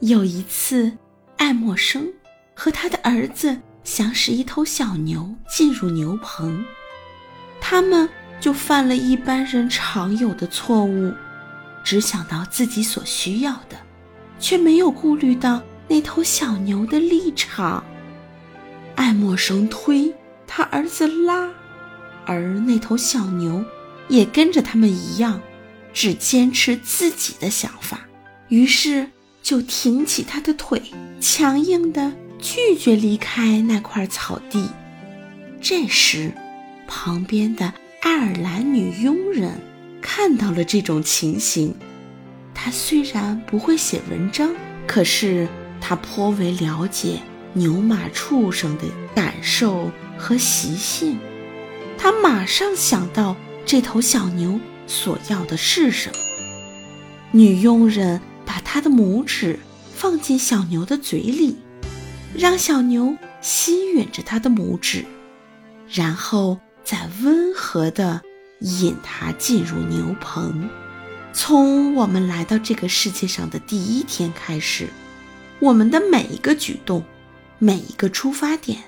有一次，爱默生和他的儿子想使一头小牛进入牛棚，他们就犯了一般人常有的错误，只想到自己所需要的，却没有顾虑到那头小牛的立场。爱默生推，他儿子拉，而那头小牛也跟着他们一样，只坚持自己的想法。于是就挺起他的腿，强硬地拒绝离开那块草地。这时，旁边的爱尔兰女佣人看到了这种情形。她虽然不会写文章，可是她颇为了解。牛马畜生的感受和习性，他马上想到这头小牛所要的是什么。女佣人把他的拇指放进小牛的嘴里，让小牛吸吮着他的拇指，然后再温和地引它进入牛棚。从我们来到这个世界上的第一天开始，我们的每一个举动。每一个出发点，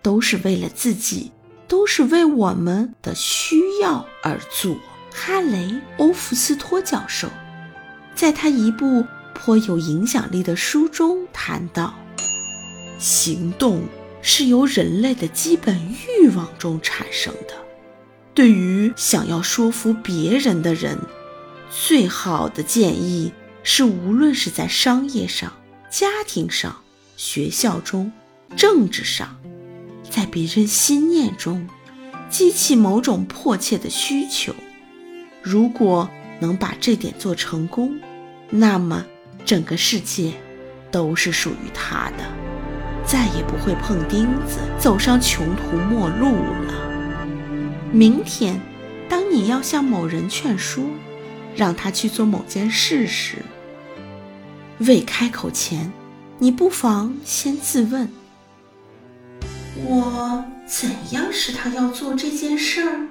都是为了自己，都是为我们的需要而做。哈雷·欧弗斯托教授，在他一部颇有影响力的书中谈到，行动是由人类的基本欲望中产生的。对于想要说服别人的人，最好的建议是，无论是在商业上、家庭上。学校中，政治上，在别人心念中激起某种迫切的需求。如果能把这点做成功，那么整个世界都是属于他的，再也不会碰钉子，走上穷途末路了。明天，当你要向某人劝说，让他去做某件事时，未开口前。你不妨先自问：我怎样使他要做这件事儿？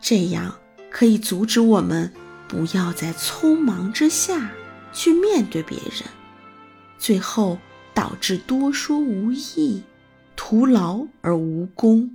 这样可以阻止我们不要在匆忙之下去面对别人，最后导致多说无益，徒劳而无功。